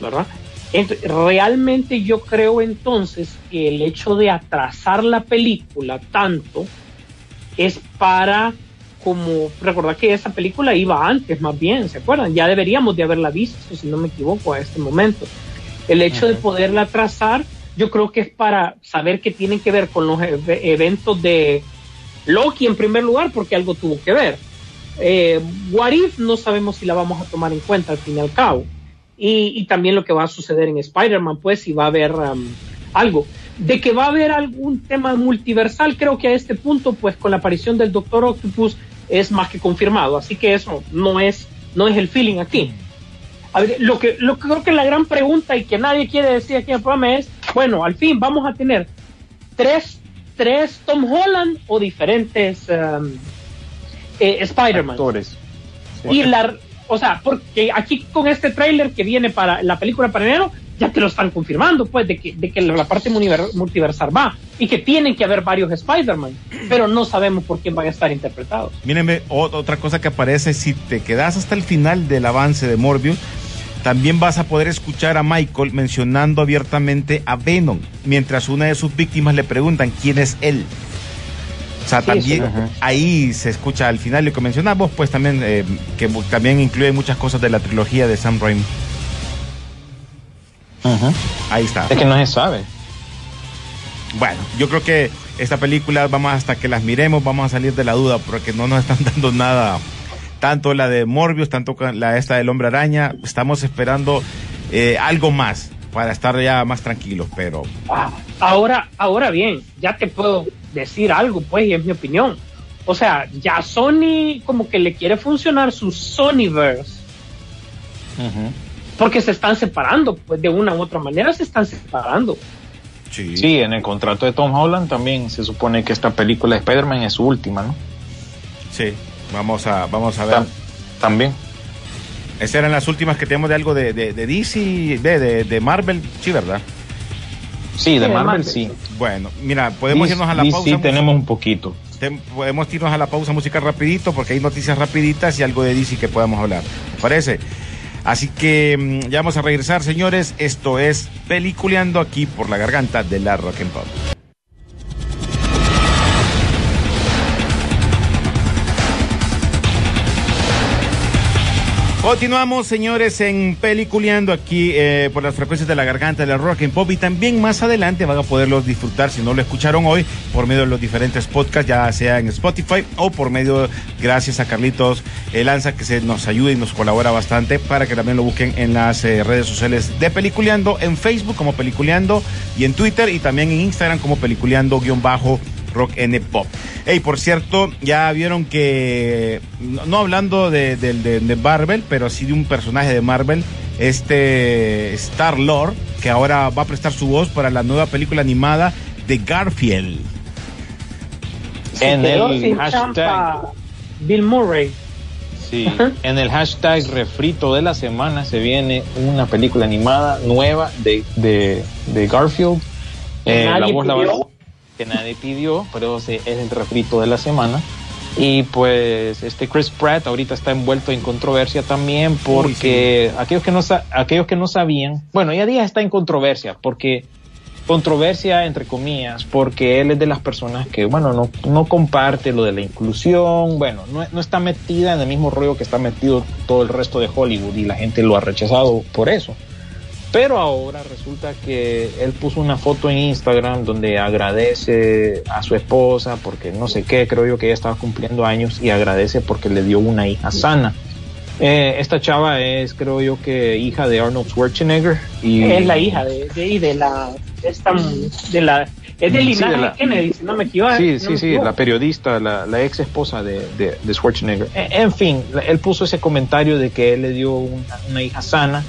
¿verdad? Ent- realmente yo creo entonces que el hecho de atrasar la película tanto es para como recordar que esa película iba antes más bien, ¿se acuerdan? Ya deberíamos de haberla visto, si no me equivoco, a este momento. El hecho de poderla atrasar, yo creo que es para saber que tienen que ver con los ev- eventos de Loki en primer lugar, porque algo tuvo que ver. Eh, What If no sabemos si la vamos a tomar en cuenta al fin y al cabo. Y, y también lo que va a suceder en Spider-Man, pues si va a haber um, algo. De que va a haber algún tema multiversal, creo que a este punto, pues con la aparición del Doctor Octopus es más que confirmado. Así que eso no es, no es el feeling aquí. A ver, lo que, lo que creo que la gran pregunta y que nadie quiere decir aquí en el programa es, bueno, al fin vamos a tener tres, tres Tom Holland o diferentes um, eh, Spider-Man. actores. Y la, o sea, porque aquí con este tráiler que viene para la película para enero, ya te lo están confirmando, pues, de que, de que la parte multiversal va y que tienen que haber varios Spider-Man, pero no sabemos por quién van a estar interpretados. Mírenme, otra cosa que aparece, si te quedas hasta el final del avance de Morbius, también vas a poder escuchar a Michael mencionando abiertamente a Venom, mientras una de sus víctimas le preguntan quién es él. O sea, Sí, también sí. Ahí se escucha al final lo que mencionamos, pues también eh, que también incluye muchas cosas de la trilogía de Sam Raimi. Ahí está. Es que no se sabe. Bueno, yo creo que esta película vamos hasta que las miremos, vamos a salir de la duda porque no nos están dando nada. Tanto la de Morbius, tanto la esta del Hombre Araña, estamos esperando eh, algo más para estar ya más tranquilos, pero Ah, ahora, ahora bien, ya te puedo decir algo, pues, y es mi opinión. O sea, ya Sony como que le quiere funcionar su Sonyverse. Porque se están separando, pues de una u otra manera se están separando. sí. Sí, en el contrato de Tom Holland también se supone que esta película de Spider-Man es su última, ¿no? Sí, vamos a, vamos a ver. Tam- también. Esas eran las últimas que tenemos de algo de, de, de DC, de, de, de Marvel, sí, ¿verdad? Sí, de Sí, Marvel, Marvel. sí. Bueno, mira, podemos DC irnos a la pausa. Sí, tenemos un poquito. Te- podemos irnos a la pausa musical rapidito porque hay noticias rapiditas y algo de DC que podamos hablar. ¿Te parece? Así que mm, ya vamos a regresar, señores. Esto es Peliculeando aquí por la garganta de la Rock and. Continuamos, señores, en Peliculeando aquí eh, por las frecuencias de la garganta de la Rock and Pop y también más adelante van a poderlos disfrutar si no lo escucharon hoy por medio de los diferentes podcasts, ya sea en Spotify o por medio, gracias a Carlitos eh, Lanza que se nos ayuda y nos colabora bastante para que también lo busquen en las eh, redes sociales de Peliculeando, en Facebook como Peliculeando y en Twitter y también en Instagram como Peliculeando-bajo Rock N Pop. Hey, por cierto, ya vieron que, no, no hablando de, de, de- de Marvel, pero sí de un personaje de Marvel, este Star Lord, que ahora va a prestar su voz para la nueva película animada de Garfield. En el hashtag. Bill Murray. Sí. En el hashtag refrito de la semana se viene una película animada nueva de, de, de Garfield. Eh, la voz la va- que nadie pidió, pero es el refrito de la semana. Y pues este Chris Pratt ahorita está envuelto en controversia también porque aquellos, que no, aquellos que no sabían, bueno, ya día está en controversia porque controversia entre comillas porque él es de las personas que bueno no, no comparte lo de la inclusión bueno no, no está metida en el mismo rollo que está metido todo el resto de Hollywood y la gente lo ha rechazado por eso pero ahora resulta que él puso una foto en Instagram donde agradece a su esposa porque no sé qué, creo yo que ella estaba cumpliendo años y agradece porque le dio una hija sana. Eh, esta chava es, creo yo que hija de Arnold Schwarzenegger y Es la hija de, de, y de la esta de la es del Sí, linaje de la- Kennedy, si no me equivoco. Sí, no sí, sí, la periodista, la, la ex esposa de, de, de Schwarzenegger. E- En fin, él puso ese comentario de que él le dio una, una hija sana,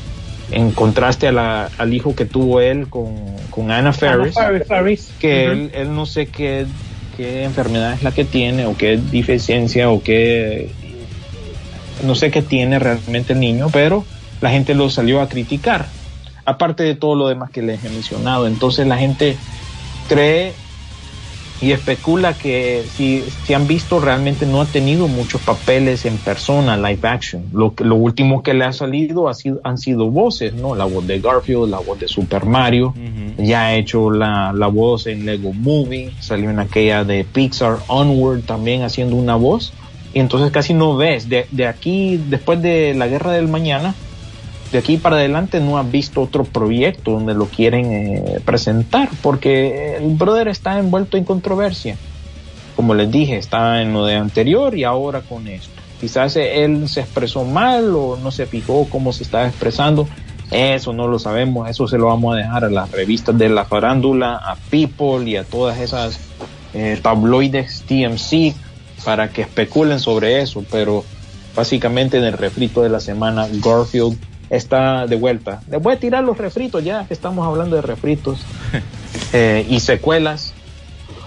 en contraste a la- al hijo que tuvo él con, con Anna Faris. que él, él no sé qué, qué enfermedad es la que tiene, o qué deficiencia, o qué. No sé qué tiene realmente el niño, pero la gente lo salió a criticar. Aparte de todo lo demás que les he mencionado. Entonces la gente cree y especula que si, si han visto realmente no ha tenido muchos papeles en persona, live action. Lo, lo último que le ha salido ha sido, han sido voces, ¿no? La voz de Garfield, la voz de Super Mario, ya ha hecho la, la voz en Lego Movie, salió en aquella de Pixar Onward también haciendo una voz. Y entonces casi no ves. De, de aquí, después de la Guerra del Mañana, de aquí para adelante no has visto otro proyecto donde lo quieren eh, presentar, porque el brother está envuelto en controversia. Como les dije, está en lo de anterior y ahora con esto. Quizás él se expresó mal o no se fijó cómo se estaba expresando. Eso no lo sabemos, eso se lo vamos a dejar a las revistas de la farándula, a People y a todas esas eh, tabloides TMC para que especulen sobre eso, pero básicamente en el refrito de la semana Garfield está de vuelta. Les voy a tirar los refritos ya que estamos hablando de refritos eh, y secuelas.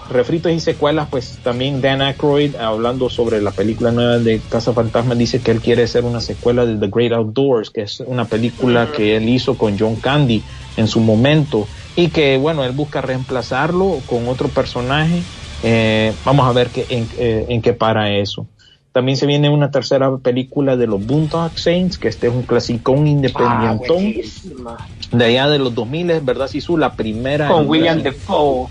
Refritos y secuelas, pues también Dan Aykroyd hablando sobre la película nueva de Casa Fantasma dice que él quiere hacer una secuela de The Great Outdoors, que es una película que él hizo con John Candy en su momento y que bueno, él busca reemplazarlo con otro personaje. Eh, vamos a ver qué, en, eh, en qué para eso. También se viene una tercera película de los Boondock Saints, que este es un clasicón Ah, independientón buenísima. de allá de los 2000, ¿verdad, Sisu? La primera. Con William. Defoe.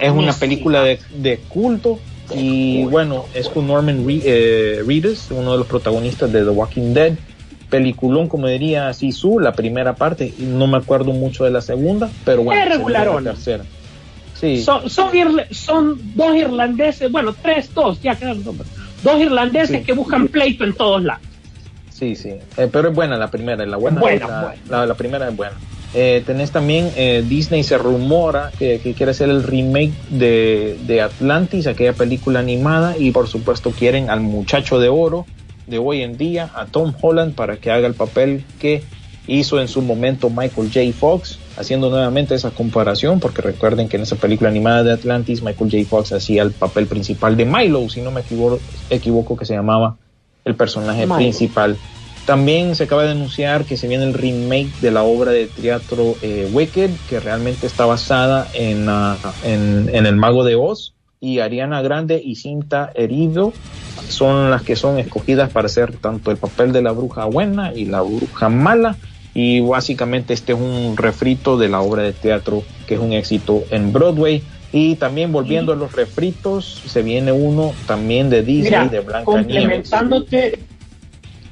Es una película de, de culto y bueno, es con Norman Re- eh, Reedus, uno de los protagonistas de The Walking Dead. Peliculón, como diría Sisu, la primera parte, y no me acuerdo mucho de la segunda, pero bueno, Es la tercera. Sí, Son, son, dos irlandeses, bueno, tres, dos, ya quedan dos, dos irlandeses Sí. que buscan pleito en todos lados. Sí, sí, Eh, pero es buena la primera, la buena, Buena, la, buena. la- la primera es buena. Eh, tenés también, eh, Disney se rumora que, que quiere hacer el remake de, de Atlantis, aquella película animada, y por supuesto quieren al muchacho de oro de hoy en día, a Tom Holland, para que haga el papel que hizo en su momento Michael J. Fox, haciendo nuevamente esa comparación, porque recuerden que en esa película animada de Atlantis, Michael J. Fox hacía el papel principal de Milo, si no me equivoco, equivoco que se llamaba el personaje Milo. principal. También se acaba de anunciar que se viene el remake de la obra de teatro eh, Wicked, que realmente está basada en, ah, en, en El Mago de Oz. Y Ariana Grande y Cinta Herido son las que son escogidas para hacer tanto el papel de la bruja buena y la bruja mala. Y básicamente este es un refrito de la obra de teatro que es un éxito en Broadway. Y también volviendo a los refritos, se viene uno también de Disney, Mira, de Blanca complementándote,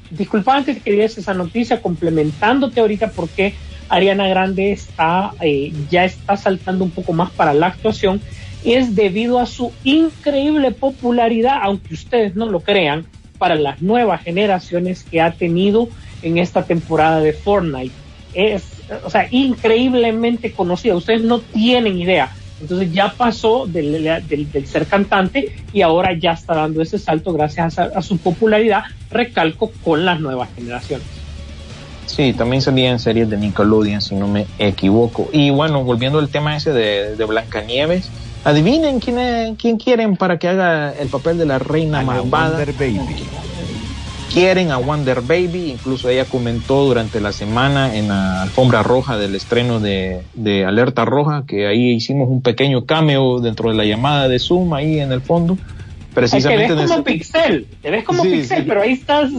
disculpa antes que digas esa noticia, complementándote ahorita porque Ariana Grande está eh, ya está saltando un poco más para la actuación, es debido a su increíble popularidad, aunque ustedes no lo crean, para las nuevas generaciones que ha tenido en esta temporada de Fortnite. Es, o sea, increíblemente conocida. Ustedes no tienen idea. Entonces ya pasó del, del- del ser cantante y ahora ya está dando ese salto gracias a, a su popularidad, recalco, con las nuevas generaciones. Sí, también salía en series de Nickelodeon, si no me equivoco. Y bueno, volviendo al tema ese de, de Blancanieves, adivinen quién, es- quién quieren para que haga el papel de la reina malvada. Wonder Baby. Quieren a Wonder Baby, incluso ella comentó durante la semana en la alfombra roja del estreno de, de Alerta Roja, que ahí hicimos un pequeño cameo dentro de la llamada de Zoom ahí en el fondo. precisamente te en ves ese- como pixel, te ves como Sí, pixel, sí. pero ahí estás.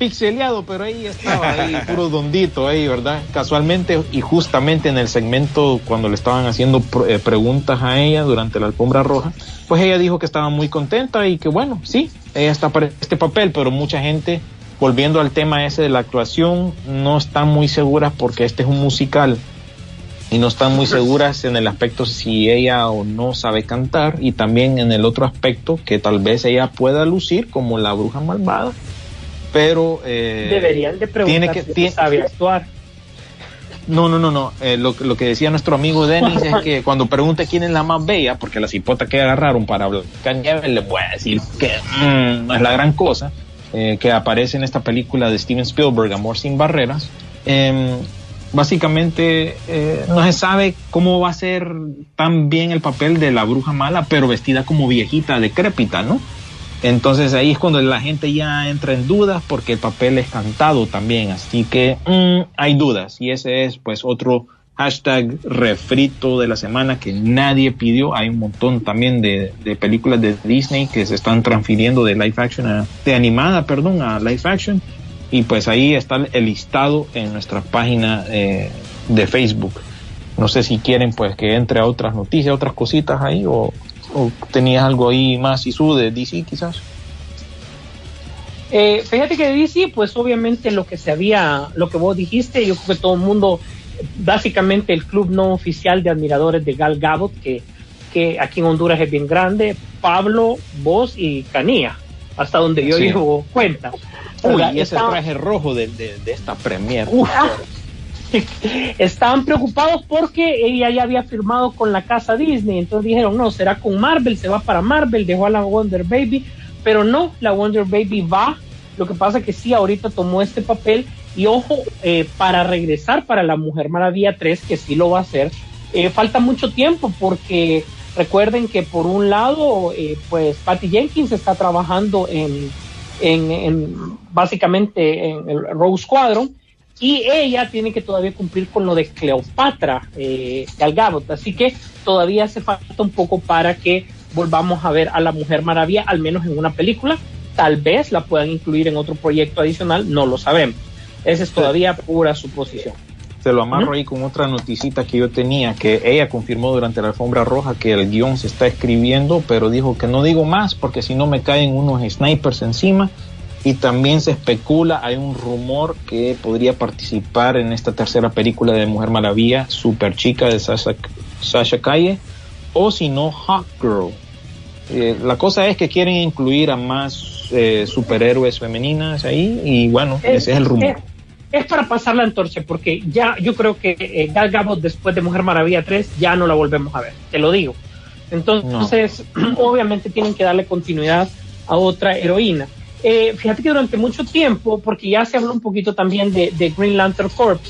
Pixeleado, pero ahí estaba, ahí, puro dondito ahí, ¿verdad? Casualmente y justamente en el segmento cuando le estaban haciendo eh, preguntas a ella durante la alfombra roja, pues ella dijo que estaba muy contenta y que bueno, sí, ella está para este papel, pero mucha gente, volviendo al tema ese de la actuación, no están muy seguras porque este es un musical y no están muy seguras en el aspecto si ella o no sabe cantar y también en el otro aspecto que tal vez ella pueda lucir como la bruja malvada pero eh, Deberían de tiene preguntar que si tiene- sabe actuar. no no no no eh, lo, que- lo que decía nuestro amigo Denis es que cuando pregunte quién es la más bella porque la cipota que agarraron para Blancanieves le voy a decir que mm, no es la gran cosa eh, que aparece en esta película de Steven Spielberg Amor sin barreras Em, básicamente eh, no se sabe cómo va a ser tan bien el papel de la bruja mala pero vestida como viejita decrépita no entonces ahí es cuando la gente ya entra en dudas porque el papel es cantado también, así que mm, hay dudas y ese es pues otro hashtag refrito de la semana que nadie pidió. Hay un montón también de, de películas de Disney que se están transfiriendo de live action a, de animada, perdón, a live action y pues ahí está el listado en nuestra página eh, de Facebook. No sé si quieren pues que entre a otras noticias, otras cositas ahí o, o tenías algo ahí más Isu de DC quizás. Eh, fíjate que DC, pues obviamente lo que se había, lo que vos dijiste, yo creo que todo el mundo, básicamente el club no oficial de admiradores de Gal Gadot, que, que aquí en Honduras es bien grande, Pablo, vos y Canía, hasta donde yo Sí. llevo cuenta. Uy, y ese traje rojo de, de, de esta premier. Estaban preocupados porque ella ya había firmado con la casa Disney, entonces dijeron, no, será con Marvel, se va para Marvel, dejó a la Wonder Baby, pero no, la Wonder Baby va, lo que pasa que sí, ahorita tomó este papel. Y ojo, eh, para regresar para la Mujer Maravilla 3, que sí lo va a hacer, eh, falta mucho tiempo porque recuerden que por un lado, eh, pues Patty Jenkins está trabajando en, en, en básicamente en el Rose Squadron, y ella tiene que todavía cumplir con lo de Cleopatra eh, Gal Gadot, así que todavía hace falta un poco para que volvamos a ver a la Mujer Maravilla, al menos en una película, tal vez la puedan incluir en otro proyecto adicional, no lo sabemos. Esa es todavía pura suposición. Se lo amarro ahí con otra noticita que yo tenía, que ella confirmó durante la alfombra roja que el guion se está escribiendo, pero dijo que no digo más porque si no me caen unos snipers encima. Y también se especula, hay un rumor que podría participar en esta tercera película de Mujer Maravilla, Super Chica de Sasha, Sasha Calle, o si no, Hot Girl. Eh, la cosa es que quieren incluir a más eh, superhéroes femeninas ahí, y bueno, ese es el rumor. Es, es para pasar la antorcha, porque ya yo creo que eh, Gal Gadot después de Mujer Maravilla 3 ya no la volvemos a ver, te lo digo. Entonces, obviamente tienen que darle continuidad a otra heroína. Eh, fíjate que durante mucho tiempo, porque ya se habló un poquito también de, Green Lantern Corps,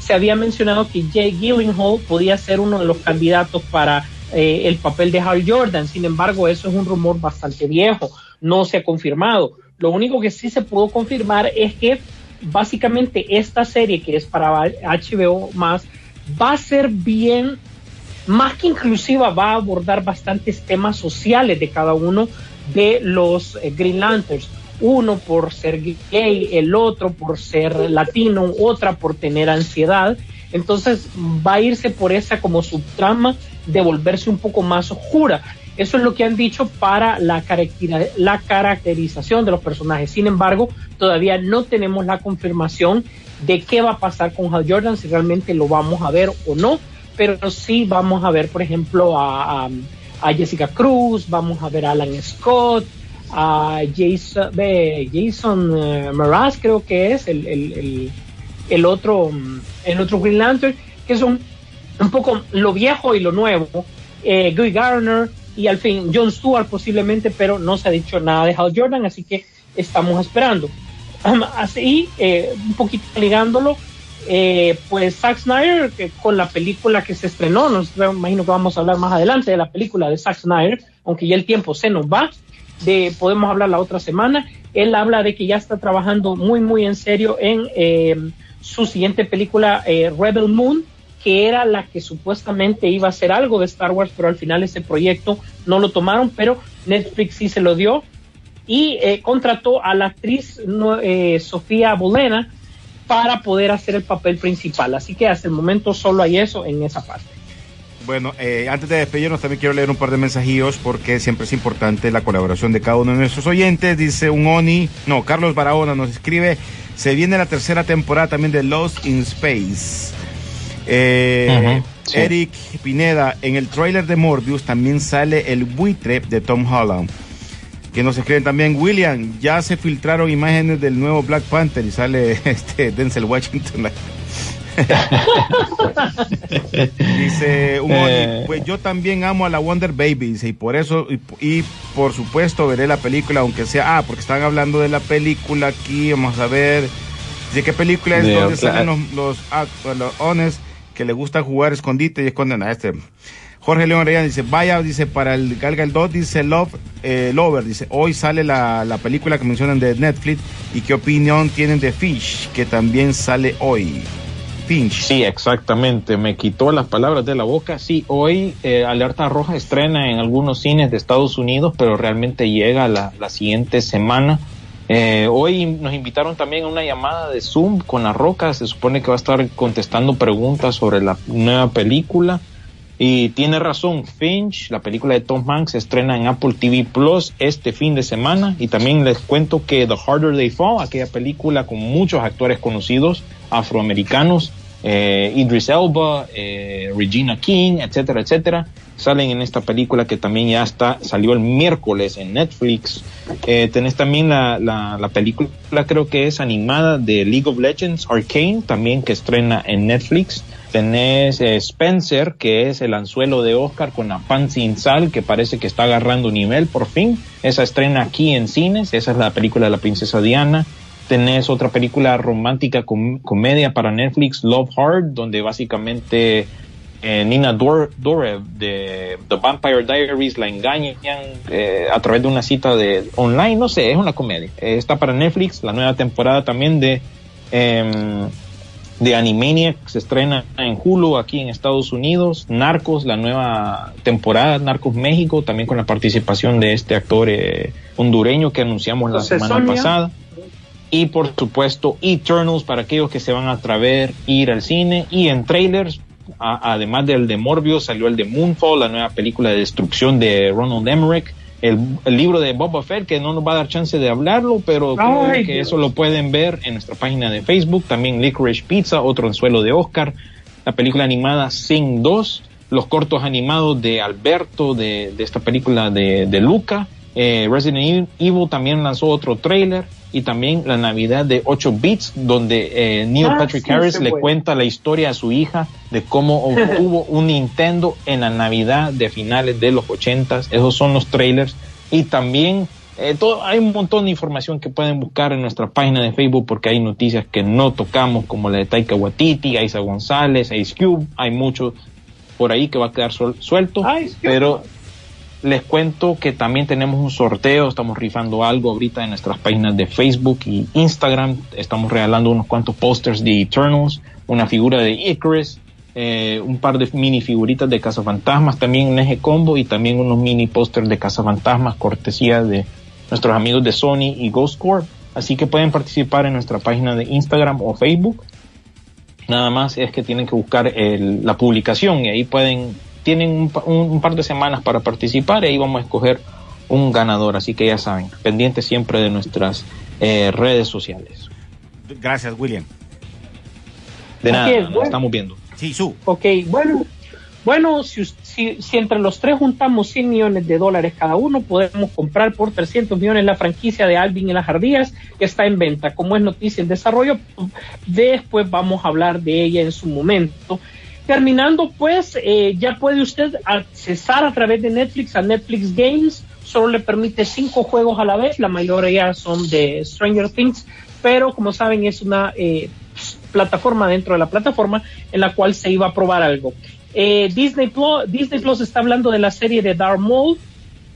se había mencionado que Jay Gyllenhaal podía ser uno de los candidatos para eh, el papel de Hal Jordan. Sin embargo, eso es un rumor bastante viejo, no se ha confirmado. Lo único que sí se pudo confirmar es que básicamente esta serie que es para HBO más va a ser bien, más que inclusiva, va a abordar bastantes temas sociales de cada uno de los eh, Green Lanterns. Uno por ser gay, el otro por ser latino, otra por tener ansiedad. Entonces va a irse por esa como subtrama de volverse un poco más oscura. Eso es lo que han dicho para la, la caracterización de los personajes. Sin embargo, todavía no tenemos la confirmación de qué va a pasar con Hal Jordan, si realmente lo vamos a ver o no, pero sí vamos a ver, por ejemplo, a Jessica Cruz, vamos a ver a Alan Scott, a Jason, eh, Jason uh, Mraz, creo que es el, el, el, el, otro, el otro Green Lantern, que son un poco lo viejo y lo nuevo, eh, Guy Garner y al fin John Stewart posiblemente, pero no se ha dicho nada de Hal Jordan, así que estamos esperando. Así, eh, un poquito ligándolo, eh, pues Zack Snyder, que con la película que se estrenó, nos imagino que vamos a hablar más adelante de la película de Zack Snyder, aunque ya el tiempo se nos va, de, podemos hablar la otra semana. Él habla de que ya está trabajando muy, muy en serio en eh, su siguiente película, eh, Rebel Moon, que era la que supuestamente iba a ser algo de Star Wars, pero al final ese proyecto no lo tomaron, pero Netflix sí se lo dio y eh, contrató a la actriz eh, Sofía Bolena para poder hacer el papel principal. Así que hasta el momento solo hay eso en esa parte. Bueno, eh, antes de despedirnos también quiero leer un par de mensajillos porque siempre es importante la colaboración de cada uno de nuestros oyentes. Dice un Oni, no, Carlos Barahona nos escribe, se viene la tercera temporada también de Lost in Space. Eh, sí. Eric Pineda, en el tráiler de Morbius también sale el buitre de Tom Holland. Que nos escriben también, William, ya se filtraron imágenes del nuevo Black Panther y sale este Denzel Washington. dice un Oni, Eh. pues yo también amo a la Wonder Baby, dice, y por eso, y, y por supuesto veré la película, aunque sea, ah, porque están hablando de la película aquí, vamos a ver, dice qué película es De donde salen los, los, ones que le gusta jugar escondite y esconden a este. Jorge León Arellano dice, vaya, dice, para el Gal Gadot, dice Love, eh, Lover, dice, hoy sale la, la película que mencionan de Netflix y qué opinión tienen de Fish, que también sale hoy. Sí, exactamente. Me quitó las palabras de la boca. Sí, hoy eh, Alerta Roja estrena en algunos cines de Estados Unidos, pero realmente llega la, la siguiente semana. Eh, hoy nos invitaron también a una llamada de Zoom con La Roca. Se supone que va a estar contestando preguntas sobre la nueva película. Y tiene razón, Finch, la película de Tom Hanks, se estrena en Apple TV Plus este fin de semana. Y también les cuento que The Harder They Fall, aquella película con muchos actores conocidos afroamericanos, eh, Idris Elba, eh, Regina King, etcétera, etcétera, salen en esta película que también ya está, salió el miércoles en Netflix. Eh, tenés también la, la, la película, creo que es animada de League of Legends, Arcane, también que estrena en Netflix. Tenés eh, Spencer, que es el anzuelo de Oscar con la pan sin sal, que parece que está agarrando nivel por fin. Esa estrena aquí en cines, esa es la película de la princesa Diana. Tenés otra película romántica com- comedia para Netflix, Love Hard, donde básicamente eh, Nina Dor Dorev de The Vampire Diaries la engañan eh, a través de una cita de online, no sé, es una comedia. Está para Netflix, la nueva temporada también de em, de Animaniac se estrena en Hulu aquí en Estados Unidos, Narcos, la nueva temporada, Narcos México, también con la participación de este actor eh, hondureño que anunciamos la semana Sonia. pasada. Y por supuesto, Eternals para aquellos que se van a atrever a ir al cine. Y en trailers, a- además del de Morbius, salió el de Moonfall, la nueva película de destrucción de Ronald Emmerich. El, el libro de Boba Fett, que no nos va a dar chance de hablarlo, pero creo que Dios. eso lo pueden ver en nuestra página de Facebook. También Licorice Pizza, otro anzuelo de Oscar. La película animada Sing 2. Los cortos animados de Alberto, de, de esta película de, de Luca. Eh, Resident Evil también lanzó otro trailer. Y también la Navidad de 8 bits, donde eh, Neil Ah, Patrick sí, Harris le cuenta la historia a su hija de cómo obtuvo un Nintendo en la Navidad de finales de los 80 Esos son los trailers. Y también eh, todo, hay un montón de información que pueden buscar en nuestra página de Facebook porque hay noticias que no tocamos como la de Taika Waititi, Isa González, Ice Cube, hay mucho por ahí que va a quedar suel- suelto, Ice Cube. Les cuento que también tenemos un sorteo, estamos rifando algo ahorita en nuestras páginas de Facebook y Instagram, estamos regalando unos cuantos posters de Eternals, una figura de Icarus, eh, un par de mini figuritas de Cazafantasmas, también un eje combo y también unos mini pósters de Cazafantasmas, cortesía de nuestros amigos de Sony y Ghost Corp. Así que pueden participar en nuestra página de Instagram o Facebook. Nada más es que tienen que buscar el- la publicación y ahí pueden, tienen un, pa- un- un par de semanas para participar y ahí vamos a escoger un ganador. Así que ya saben, pendientes siempre de nuestras eh, redes sociales. Gracias, William. De nada, nos bueno. estamos viendo. Sí, su. Ok, bueno, bueno, si, si, si entre los tres juntamos 100 millones de dólares cada uno, podemos comprar por 300 millones la franquicia de Alvin y las Ardillas, que está en venta. Como es noticia en desarrollo, después vamos a hablar de ella en su momento. Terminando, pues, eh, ya puede usted accesar a través de Netflix a Netflix Games. Solo le permite cinco juegos a la vez, la mayoría son de Stranger Things, pero como saben es una eh, plataforma dentro de la plataforma en la cual se iba a probar algo. Eh, Disney, Plus, Disney Plus está hablando de la serie de Darth Maul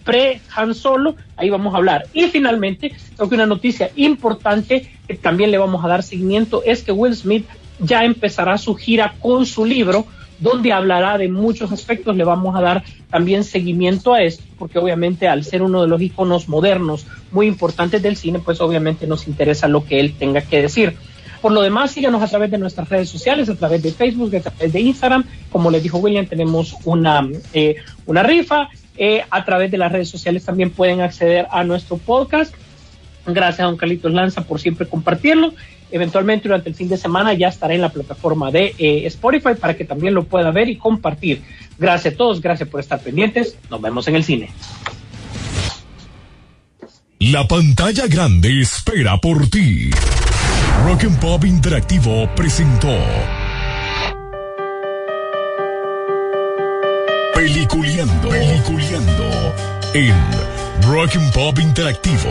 pre Han Solo, ahí vamos a hablar. Y finalmente, creo que una noticia importante que también le vamos a dar seguimiento es que Will Smith ya empezará su gira con su libro donde hablará de muchos aspectos. Le vamos a dar también seguimiento a esto, porque obviamente al ser uno de los iconos modernos muy importantes del cine, pues obviamente nos interesa lo que él tenga que decir. Por lo demás, síganos a través de nuestras redes sociales, a través de Facebook, a través de Instagram. Como les dijo William, tenemos una, eh, una rifa. Eh, a través de las redes sociales también pueden acceder a nuestro podcast. Gracias a don Carlitos Lanza por siempre compartirlo. Eventualmente durante el fin de semana ya estará en la plataforma de eh, Spotify para que también lo pueda ver y compartir. Gracias a todos, gracias por estar pendientes. Nos vemos en el cine. La pantalla grande espera por ti. Rock Pop Interactivo presentó Peliculeando, Peliculeando en Rock Pop Interactivo.